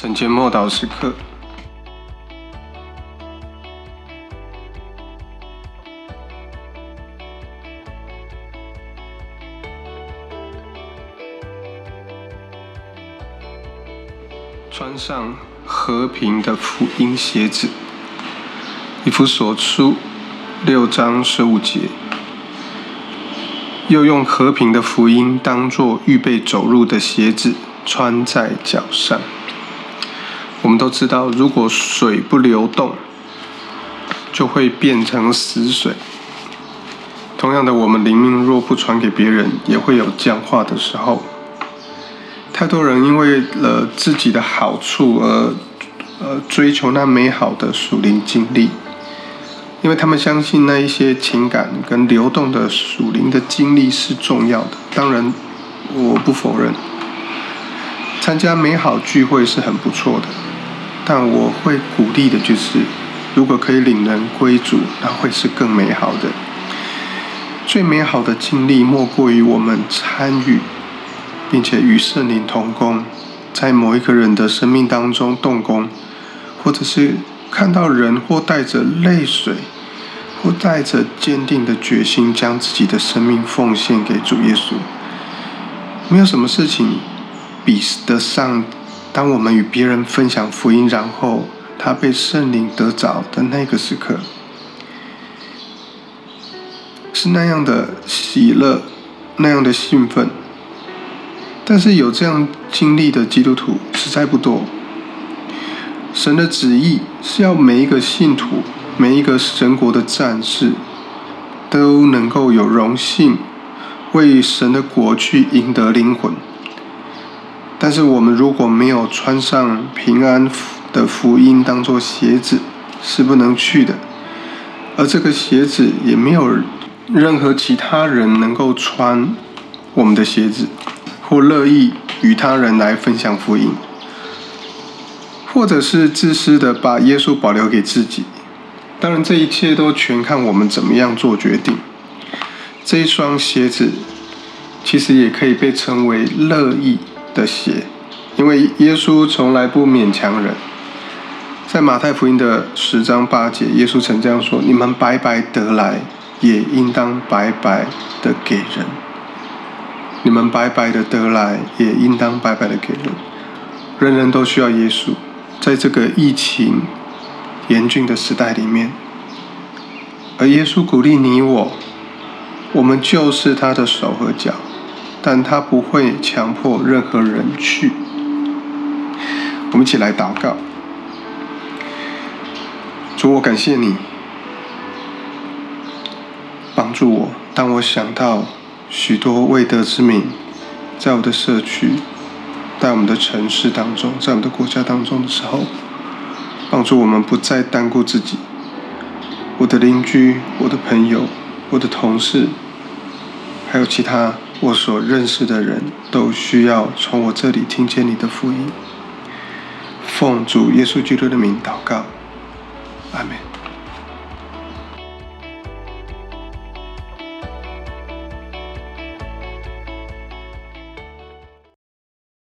晨间默祷时刻，穿上和平的福音鞋子。一夫所书六章十五节，又用和平的福音当作预备走路的鞋子，穿在脚上。我们都知道，如果水不流动，就会变成死水。同样的，我们灵命若不传给别人，也会有僵化的时候。太多人因为了自己的好处而呃追求那美好的属灵经历，因为他们相信那一些情感跟流动的属灵的经历是重要的。当然，我不否认，参加美好聚会是很不错的。但我会鼓励的就是，如果可以领人归主，那会是更美好的。最美好的经历莫过于我们参与，并且与圣灵同工，在某一个人的生命当中动工，或者是看到人或带着泪水，或带着坚定的决心，将自己的生命奉献给主耶稣。没有什么事情比得上。当我们与别人分享福音，然后他被圣灵得着的那个时刻，是那样的喜乐，那样的兴奋。但是有这样经历的基督徒实在不多。神的旨意是要每一个信徒，每一个神国的战士，都能够有荣幸为神的国去赢得灵魂。但是我们如果没有穿上平安的福音当做鞋子，是不能去的。而这个鞋子也没有任何其他人能够穿我们的鞋子，或乐意与他人来分享福音，或者是自私的把耶稣保留给自己。当然，这一切都全看我们怎么样做决定。这一双鞋子其实也可以被称为乐意。的血，因为耶稣从来不勉强人。在马太福音的十章八节，耶稣曾这样说：“你们白白得来，也应当白白的给人。你们白白的得来，也应当白白的给人。人人都需要耶稣，在这个疫情严峻的时代里面，而耶稣鼓励你我，我们就是他的手和脚。”但他不会强迫任何人去。我们一起来祷告。主，我感谢你帮助我。当我想到许多未得之名在我的社区、在我们的城市当中、在我们的国家当中的时候，帮助我们不再单顾自己。我的邻居、我的朋友、我的同事，还有其他。我所认识的人都需要从我这里听见你的福音。奉主耶稣基督的名祷告，阿门。